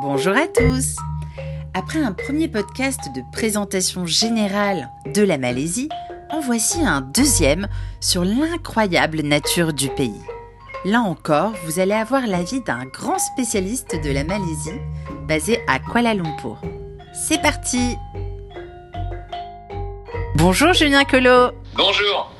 Bonjour à tous Après un premier podcast de présentation générale de la Malaisie, en voici un deuxième sur l'incroyable nature du pays. Là encore, vous allez avoir l'avis d'un grand spécialiste de la Malaisie basé à Kuala Lumpur. C'est parti Bonjour Julien Colo Bonjour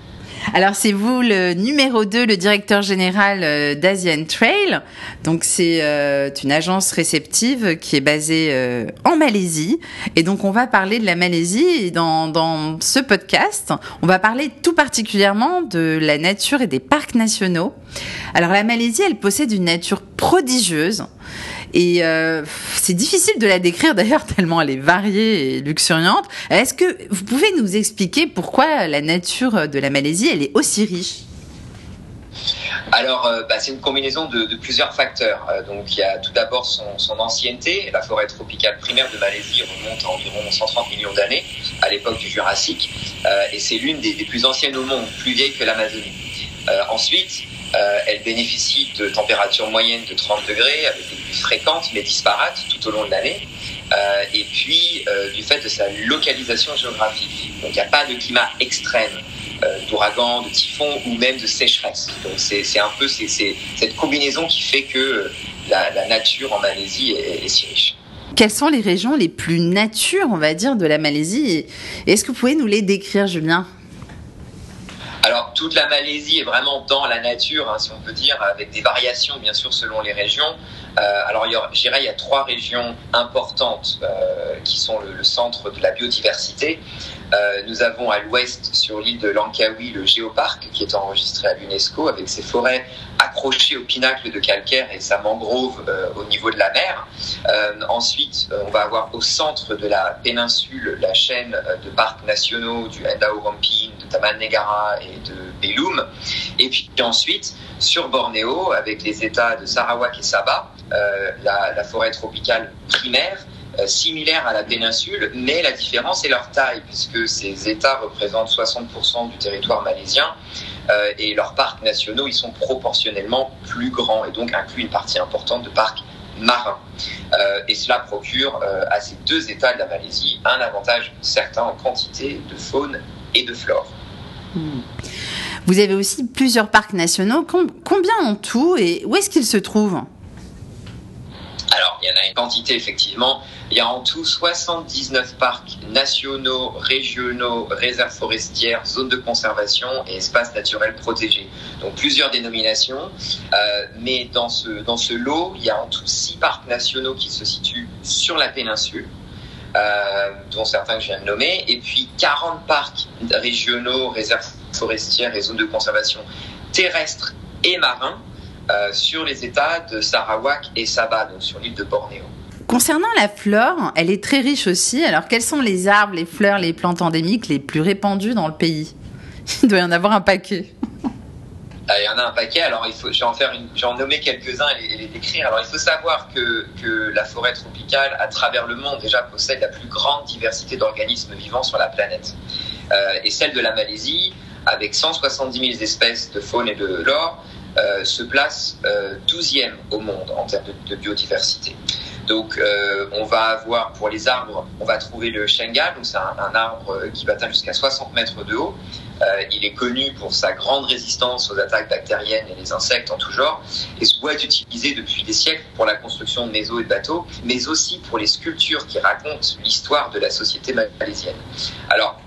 alors c'est vous le numéro 2, le directeur général euh, d'Asian Trail. Donc c'est euh, une agence réceptive qui est basée euh, en Malaisie. Et donc on va parler de la Malaisie dans ce podcast, on va parler tout particulièrement de la nature et des parcs nationaux. Alors la Malaisie, elle possède une nature prodigieuse. Et euh, c'est difficile de la décrire d'ailleurs tellement elle est variée et luxuriante. Est-ce que vous pouvez nous expliquer pourquoi la nature de la Malaisie elle est aussi riche? Alors, euh, bah, c'est une combinaison de, plusieurs facteurs. Euh, donc, il y a tout d'abord son, ancienneté. La forêt tropicale primaire de Malaisie remonte à environ 130 millions d'années, à l'époque du Jurassique, et c'est l'une des, des, plus anciennes au monde, plus vieille que l'Amazonie. ensuite, euh, elle bénéficie de températures moyennes de 30 degrés avec des pluies fréquentes mais disparates tout au long de l'année. Euh, et puis euh, du fait de sa localisation géographique. Donc il n'y a pas de climat extrême d'ouragan, de typhon ou même de sécheresse. Donc c'est un peu cette combinaison qui fait que la, nature en Malaisie est, est si riche. Quelles sont les régions les plus nature, on va dire, de la Malaisie? Est-ce que vous pouvez nous les décrire, Julien? Alors toute la Malaisie est vraiment dans la nature, hein, si on peut dire, avec des variations bien sûr selon les régions. Euh, alors je dirais il y a trois régions importantes euh, qui sont le, centre de la biodiversité. Euh, nous avons à l'ouest sur l'île de Langkawi le géoparc qui est enregistré à l'UNESCO avec ses forêts accrochées au pinacle de calcaire et sa mangrove au niveau de la mer. Ensuite, on va avoir au centre de la péninsule la chaîne de parcs nationaux du Endau Taman Negara et de Belum. Et puis ensuite, sur Bornéo, avec les États de Sarawak et Sabah, la, la forêt tropicale primaire euh, similaires à la péninsule, mais la différence est leur taille, puisque ces États représentent 60% du territoire malaisien euh, et leurs parcs nationaux, ils sont proportionnellement plus grands et donc incluent une partie importante de parcs marins. Euh, et cela procure euh, à ces deux États de la Malaisie un avantage certain en quantité de faune et de flore. Hmm. Vous avez aussi plusieurs parcs nationaux. Combien en tout et où est-ce qu'ils se trouvent? Alors, il y en a une quantité, effectivement. Il y a en tout 79 parcs nationaux, régionaux, réserves forestières, zones de conservation et espaces naturels protégés. Donc, plusieurs dénominations. Euh, mais dans ce, dans ce lot, il y a en tout 6 parcs nationaux qui se situent sur la péninsule. Euh, dont certains que je viens de nommer, et puis 40 parcs régionaux, réserves forestières et zones de conservation terrestres et marins, euh, sur les États de Sarawak et Sabah, donc sur l'île de Bornéo. Concernant la flore, elle est très riche aussi. Alors, quels sont les arbres, les fleurs, les plantes endémiques les plus répandus dans le pays? Il doit y en avoir un paquet. Ah, il y en a un paquet. Alors, il faut, je vais en faire une, je vais en nommer quelques-uns et les, décrire. Alors, il faut savoir que, la forêt tropicale, à travers le monde, déjà possède la plus grande diversité d'organismes vivants sur la planète. Euh, et celle de la Malaisie, avec 170 000 espèces de faune et de flore, euh, se place euh, 12e au monde en termes de, biodiversité. Donc, euh, on va avoir pour les arbres, on va trouver le shengal, donc c'est un, un, arbre qui va atteindre jusqu'à 60 mètres de haut. Euh, il est connu pour sa grande résistance aux attaques bactériennes et les insectes en tout genre. Et ce bois est utilisé depuis des siècles pour la construction de maisons et de bateaux, mais aussi pour les sculptures qui racontent l'histoire de la société malaisienne. Alors,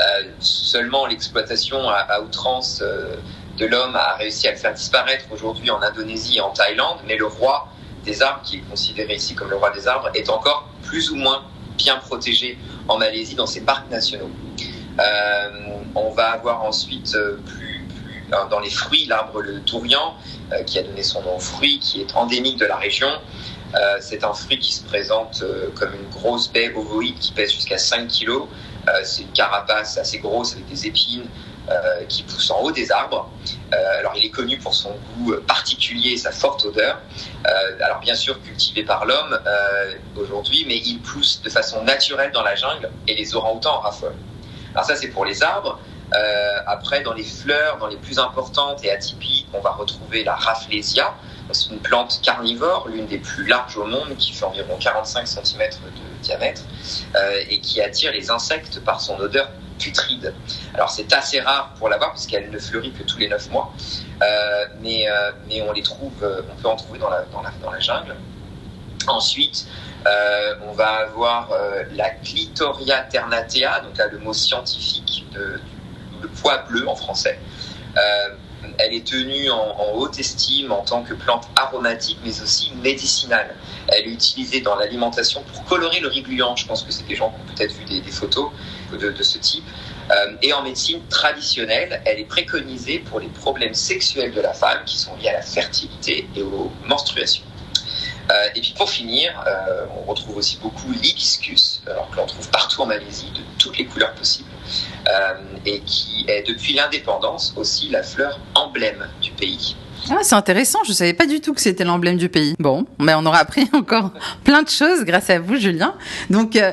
euh, seulement l'exploitation à, à, outrance euh, de l'homme a réussi à le faire disparaître aujourd'hui en Indonésie et en Thaïlande, mais le roi des arbres, qui est considéré ici comme le roi des arbres, est encore plus ou moins bien protégé en Malaisie dans ses parcs nationaux. Euh, on va avoir ensuite euh, plus, plus dans les fruits l'arbre le tourian, euh, qui a donné son nom au fruit, qui est endémique de la région. Euh, c'est un fruit qui se présente euh, comme une grosse baie ovoïde qui pèse jusqu'à 5 kg. c'est une carapace assez grosse avec des épines, euh, qui pousse en haut des arbres. Euh, alors il est connu pour son goût particulier et sa forte odeur. Euh, alors bien sûr cultivé par l'homme aujourd'hui, mais il pousse de façon naturelle dans la jungle et les orang-outans en raffolent. Alors ça c'est pour les arbres. Euh, après, dans les fleurs, dans les plus importantes et atypiques, on va retrouver la Rafflesia. C'est une plante carnivore, l'une des plus larges au monde, qui fait environ 45 cm de diamètre euh, et qui attire les insectes par son odeur putride. Alors c'est assez rare pour l'avoir puisqu'elle ne fleurit que tous les 9 mois, euh, mais, mais on les trouve, on peut en trouver dans la, dans la jungle. Ensuite, euh, on va avoir euh, la Clitoria ternatea, donc le mot scientifique de, le pois bleu en français. Euh, elle est tenue en, haute estime en tant que plante aromatique, mais aussi médicinale. Elle est utilisée dans l'alimentation pour colorer le riz gluant. Je pense que c'est des gens qui ont peut-être vu des, photos de, ce type. Et en médecine traditionnelle, elle est préconisée pour les problèmes sexuels de la femme qui sont liés à la fertilité et aux menstruations. Euh, et puis pour finir, euh, on retrouve aussi beaucoup l'hibiscus, alors que l'on trouve partout en Malaisie, de toutes les couleurs possibles, euh, et qui est depuis l'indépendance aussi la fleur emblème du pays. Ah, c'est intéressant, je savais pas du tout que c'était l'emblème du pays. Bon, mais on aura appris encore plein de choses grâce à vous, Julien. Donc, euh,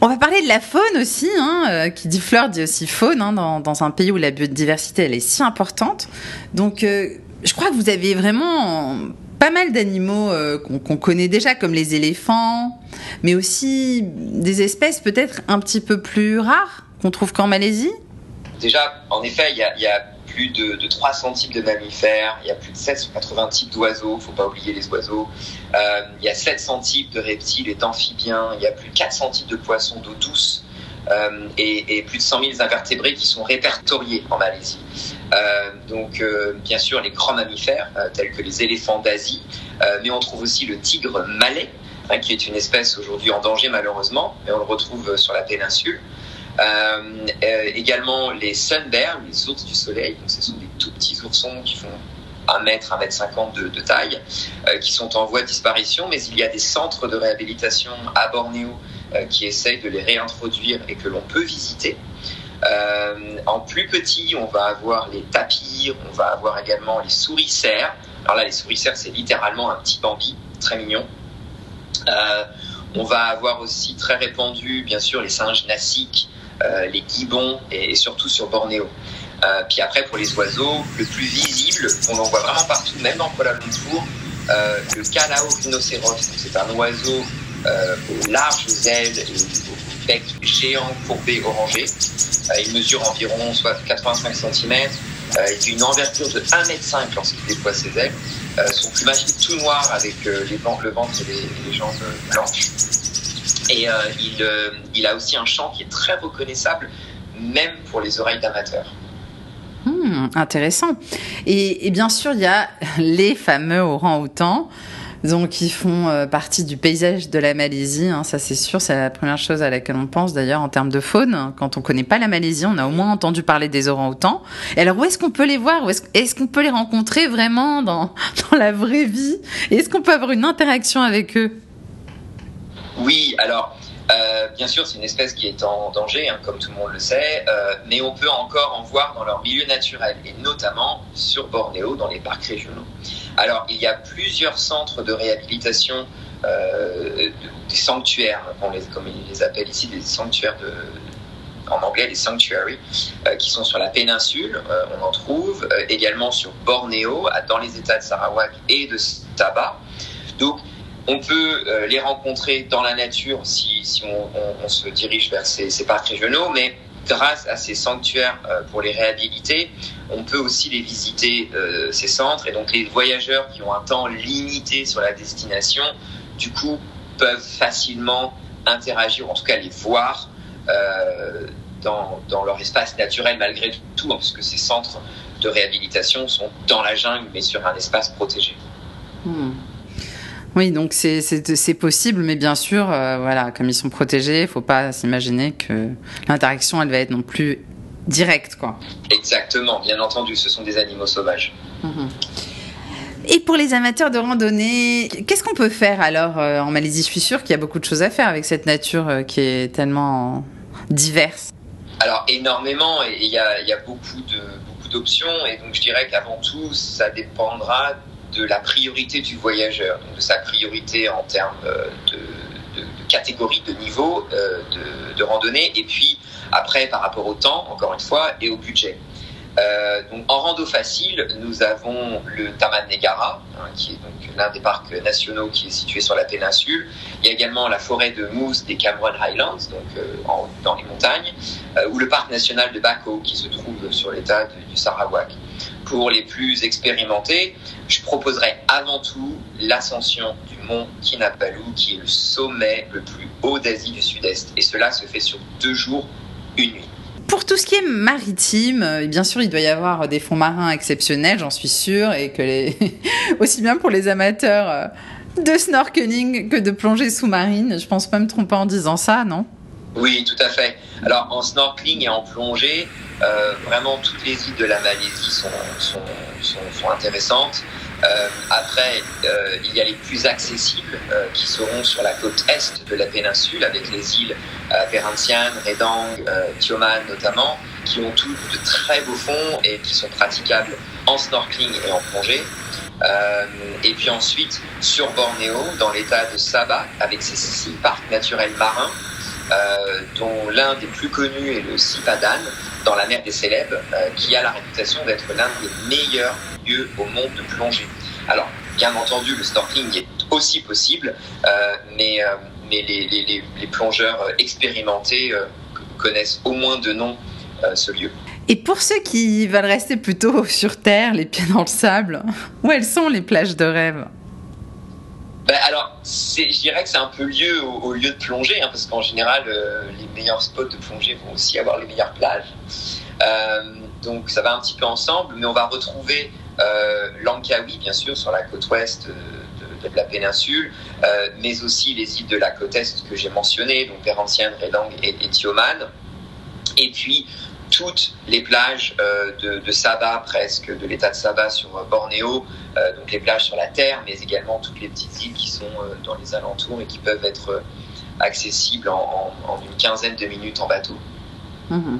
on va parler de la faune aussi, hein, euh, qui dit fleur dit aussi faune, hein, dans, dans, un pays où la biodiversité elle est si importante. Donc, euh, je crois que vous avez vraiment pas mal d'animaux euh, qu'on qu connaît déjà, comme les éléphants, mais aussi des espèces peut-être un petit peu plus rares qu'on trouve qu'en Malaisie. Déjà, en effet, il y a, plus de, de, 300 types de mammifères, il y a plus de 780 types d'oiseaux, faut pas oublier les oiseaux, euh, il y a 700 types de reptiles et d'amphibiens, il y a plus de 400 types de poissons d'eau douce euh, et, plus de 100 000 invertébrés qui sont répertoriés en Malaisie. Euh, donc, euh, bien sûr, les grands mammifères tels que les éléphants d'Asie, mais on trouve aussi le tigre malais, hein, qui est une espèce aujourd'hui en danger malheureusement, mais on le retrouve sur la péninsule. Également les sun bears, les ours du soleil. Donc, ce sont des tout petits oursons qui font 1 mètre, 1 mètre 50 de, taille, qui sont en voie de disparition. Mais il y a des centres de réhabilitation à Bornéo qui essayent de les réintroduire et que l'on peut visiter. Euh, en plus petit, on va avoir les tapirs, on va avoir également les souricères. Alors là, les souricères, c'est littéralement un petit bambi, très mignon. Euh, on va avoir aussi très répandu, bien sûr, les singes nasiques, euh, les gibbons et, surtout sur Bornéo. Euh, puis après, pour les oiseaux, le plus visible, on en voit vraiment partout, même dans Kuala Lumpur, euh, le Calao rhinocéros. C'est un oiseau euh, aux larges ailes et au bec géant courbé orangé. Euh, il mesure environ soit 85 cm. il a une envergure de 1,5 m lorsqu'il déploie ses ailes. son plumage est tout noir avec les, le ventre et les, jambes blanches. Et euh, il, euh, a aussi un chant qui est très reconnaissable, même pour les oreilles d'amateurs. Mmh, intéressant. Et, et, bien sûr, il y a les fameux orang-outans. Donc, qui font euh, partie du paysage de la Malaisie, hein, ça c'est sûr, c'est la première chose à laquelle on pense d'ailleurs en termes de faune. Quand on connaît pas la Malaisie, on a au moins entendu parler des orang-outans. Et alors, où est-ce qu'on peut les voir? Est-ce est qu'on peut les rencontrer vraiment dans la vraie vie? Est-ce qu'on peut avoir une interaction avec eux? Oui, alors euh, bien sûr, c'est une espèce qui est en danger, hein, comme tout le monde le sait, euh, mais on peut encore en voir dans leur milieu naturel, et notamment sur Bornéo, dans les parcs régionaux. Alors, il y a plusieurs centres de réhabilitation, euh, des sanctuaires, comme ils les appellent ici, des sanctuaires en anglais les sanctuaries, qui sont sur la péninsule. On en trouve également sur Bornéo, dans les États de Sarawak et de Sabah. On peut euh, les rencontrer dans la nature si, on, se dirige vers ces, parcs régionaux, mais grâce à ces sanctuaires euh, pour les réhabiliter, on peut aussi les visiter, euh, ces centres. Et donc les voyageurs qui ont un temps limité sur la destination, du coup, peuvent facilement interagir, en tout cas les voir dans, dans, leur espace naturel malgré tout, hein, puisque ces centres de réhabilitation sont dans la jungle, mais sur un espace protégé. Hmm. Oui, donc c'est possible, mais bien sûr, euh, voilà, comme ils sont protégés, il faut pas s'imaginer que l'interaction, elle va être non plus directe, quoi. Exactement, bien entendu, ce sont des animaux sauvages. Mmh. Et pour les amateurs de randonnée, qu'est-ce qu'on peut faire alors euh, en Malaisie? Je suis sûre qu'il y a beaucoup de choses à faire avec cette nature euh, qui est tellement diverse. Alors énormément, et il y a, y a beaucoup de beaucoup d'options, et donc je dirais qu'avant tout, ça dépendra de la priorité du voyageur, de sa priorité en termes de catégories, de niveaux de, randonnée, et puis après par rapport au temps, encore une fois, et au budget. donc en rando facile, nous avons le Taman Negara, hein, qui est donc l'un des parcs nationaux qui est situé sur la péninsule. Il y a également la forêt de mousse des Cameron Highlands, donc dans les montagnes, ou le parc national de Bako, qui se trouve sur l'état du Sarawak. Pour les plus expérimentés, je proposerai avant tout l'ascension du mont Kinabalu, qui est le sommet le plus haut d'Asie du Sud-Est. Et cela se fait sur deux jours, une nuit. Pour tout ce qui est maritime, euh, bien sûr, il doit y avoir des fonds marins exceptionnels, j'en suis sûre, et que aussi bien pour les amateurs euh, de snorkeling que de plongée sous-marine. Je pense pas me tromper en disant ça, non? Oui, tout à fait. Alors, en snorkeling et en plongée, euh, vraiment, toutes les îles de la Malaisie sont, sont, sont, intéressantes. Euh, après, euh, il y a les plus accessibles qui seront sur la côte est de la péninsule, avec les îles Perhentian, Redang, Tioman notamment, qui ont tous de très beaux fonds et qui sont praticables en snorkeling et en plongée. et puis ensuite, sur Bornéo, dans l'état de Sabah, avec ses six parcs naturels marins, dont l'un des plus connus est le Sipadan, dans la mer des Célèbres, euh, qui a la réputation d'être l'un des meilleurs lieux au monde de plongée. Alors, bien entendu, le snorkeling est aussi possible, euh, mais, euh, mais les, les, les, plongeurs expérimentés connaissent au moins de nom ce lieu. Et pour ceux qui veulent rester plutôt sur Terre, les pieds dans le sable, où elles sont les plages de rêve? Ben alors, je dirais que c'est un peu lieu au, lieu de plongée, hein, parce qu'en général, euh, les meilleurs spots de plongée vont aussi avoir les meilleures plages. Euh, donc ça va un petit peu ensemble, mais on va retrouver euh, Langkawi, bien sûr, sur la côte ouest de, la péninsule, mais aussi les îles de la côte est que j'ai mentionnées, donc Perhentian, Redang et, Tioman. Et puis, toutes les plages euh, de, Sabah, presque de l'état de Sabah sur euh, Bornéo, euh, donc les plages sur la terre, mais également toutes les petites îles qui sont dans les alentours et qui peuvent être accessibles en, une quinzaine de minutes en bateau. Mmh.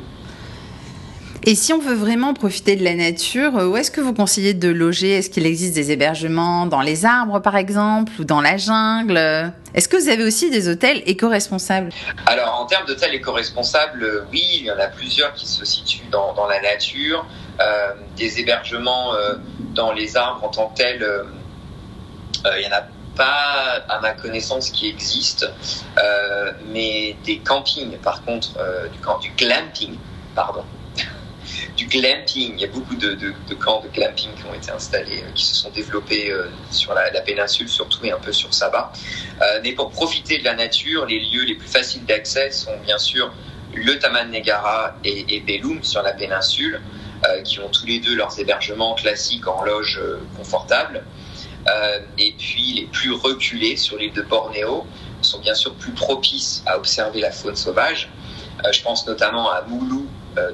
Et si on veut vraiment profiter de la nature, où est-ce que vous conseillez de loger? Est-ce qu'il existe des hébergements dans les arbres, par exemple, ou dans la jungle? Est-ce que vous avez aussi des hôtels éco-responsables? Alors, en termes d'hôtels éco-responsables, oui, il y en a plusieurs qui se situent dans, la nature. Euh, des hébergements euh, dans les arbres en tant que tels, euh, il n'y en a pas, à ma connaissance, qui existent. Euh, mais des campings, par contre, du, du glamping, pardon du glamping. Il y a beaucoup de, camps de glamping qui ont été installés, euh, qui se sont développés euh, sur la, péninsule, surtout et un peu sur Sabah. Euh, mais pour profiter de la nature, les lieux les plus faciles d'accès sont bien sûr le Taman Negara et, Belum sur la péninsule, qui ont tous les deux leurs hébergements classiques en loge confortable. Euh, et puis les plus reculés sur l'île de Bornéo sont bien sûr plus propices à observer la faune sauvage. Je pense notamment à Moulou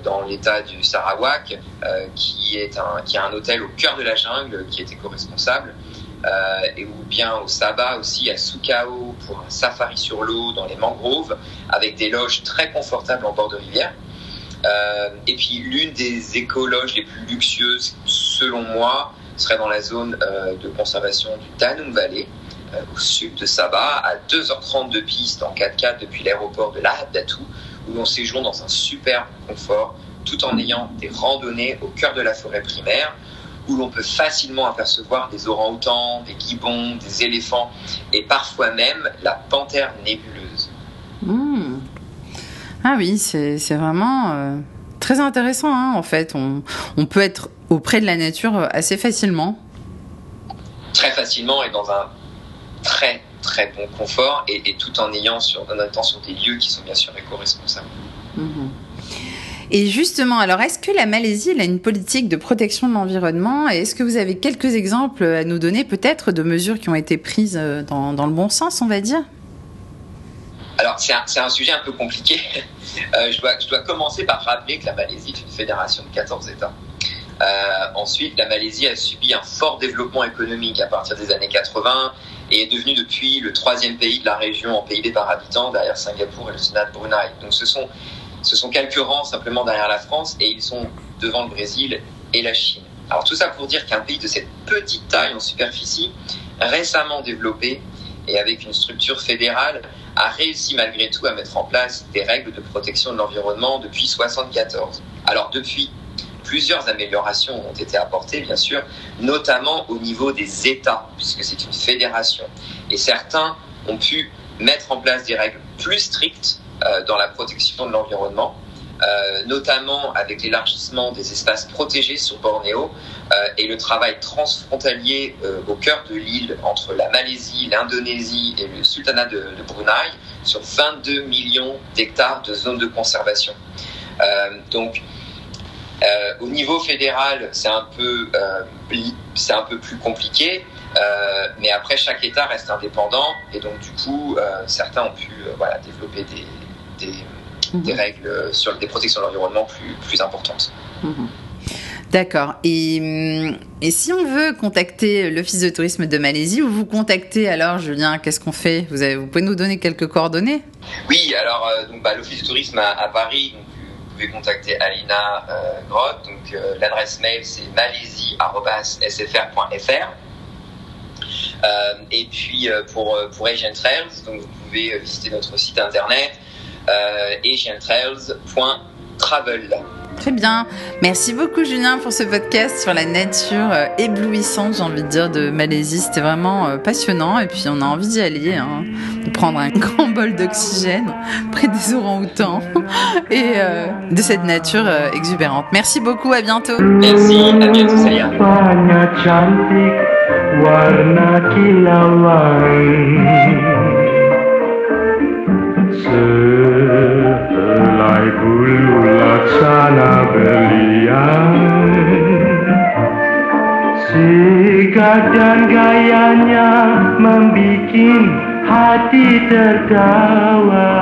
dans l'état du Sarawak, euh, qui est un qui a un hôtel au cœur de la jungle qui est éco-responsable. Euh, et ou bien au Sabah aussi à Sukao pour un safari sur l'eau dans les mangroves avec des loges très confortables en bord de rivière. Euh, et puis l'une des écologes les plus luxueuses selon moi serait dans la zone euh, de conservation du Danum Valley au sud de Sabah à 2h30 de piste en 4x4 depuis l'aéroport de Lahad Datu où l'on séjourne dans un superbe confort tout en ayant des randonnées au cœur de la forêt primaire où l'on peut facilement apercevoir des orang-outans, des gibbons, des éléphants et parfois même la panthère nébuleuse. Mmh. Ah oui, c'est vraiment euh, très intéressant hein, en fait. On, on, peut être auprès de la nature assez facilement. Très facilement et dans un très très bon confort et, et, tout en ayant sur, en étant sur des lieux qui sont bien sûr éco-responsables. Mmh. Et justement, alors est-ce que la Malaisie elle a une politique de protection de l'environnement? Et est-ce que vous avez quelques exemples à nous donner peut-être de mesures qui ont été prises euh, dans, dans le bon sens, on va dire? Alors, c'est un, un, sujet un peu compliqué. Euh, je, dois, je dois commencer par rappeler que la Malaisie est une fédération de 14 États. Euh, ensuite, la Malaisie a subi un fort développement économique à partir des années 80 et est devenue depuis le troisième pays de la région en PIB par habitant, derrière Singapour et le Sénat de Brunei. Donc ce sont, ce sont quelques rangs simplement derrière la France et ils sont devant le Brésil et la Chine. Alors tout ça pour dire qu'un pays de cette petite taille en superficie, récemment développé et avec une structure fédérale, a réussi malgré tout à mettre en place des règles de protection de l'environnement depuis 1974. Alors depuis, plusieurs améliorations ont été apportées, bien sûr, notamment au niveau des États, puisque c'est une fédération. Et certains ont pu mettre en place des règles plus strictes euh, dans la protection de l'environnement. Euh, notamment avec l'élargissement des espaces protégés sur Bornéo euh, et le travail transfrontalier au cœur de l'île entre la Malaisie, l'Indonésie et le sultanat de, de Brunei sur 22 millions d'hectares de zones de conservation. donc, au niveau fédéral, c'est un peu, c'est un peu plus compliqué. Euh, mais après, chaque État reste indépendant et donc du coup, euh, certains ont pu euh, voilà, développer des, des, Mhm. des règles sur des protections de l'environnement plus, plus importantes. Mhm. D'accord. Et, hum, et si on veut contacter l'Office de tourisme de Malaisie ou vous contacter alors, Julien, qu'est-ce qu'on fait? Vous, avez, vous pouvez nous donner quelques coordonnées? Oui, alors euh, bah, l'Office de tourisme à, à Paris, donc, pouvez contacter Alina euh, Grotte. Donc euh, l'adresse mail c'est malaisie@sfr.fr. Euh, et puis euh, pour pour Asian Trails, donc vous pouvez euh, visiter notre site internet euh, asiantrails.travel. Très bien. Merci beaucoup, Julien, pour ce podcast sur la nature euh, éblouissante, j'ai envie de dire, de Malaisie. C'était vraiment euh, passionnant. Et puis, on a envie d'y aller, hein, de prendre un grand bol d'oxygène près des orang-outans et euh, de cette nature euh, exubérante. Merci beaucoup. À bientôt. Merci, à bientôt warna kilauan Selai bulu laksana belian Sigap dan gayanya membikin hati tertawa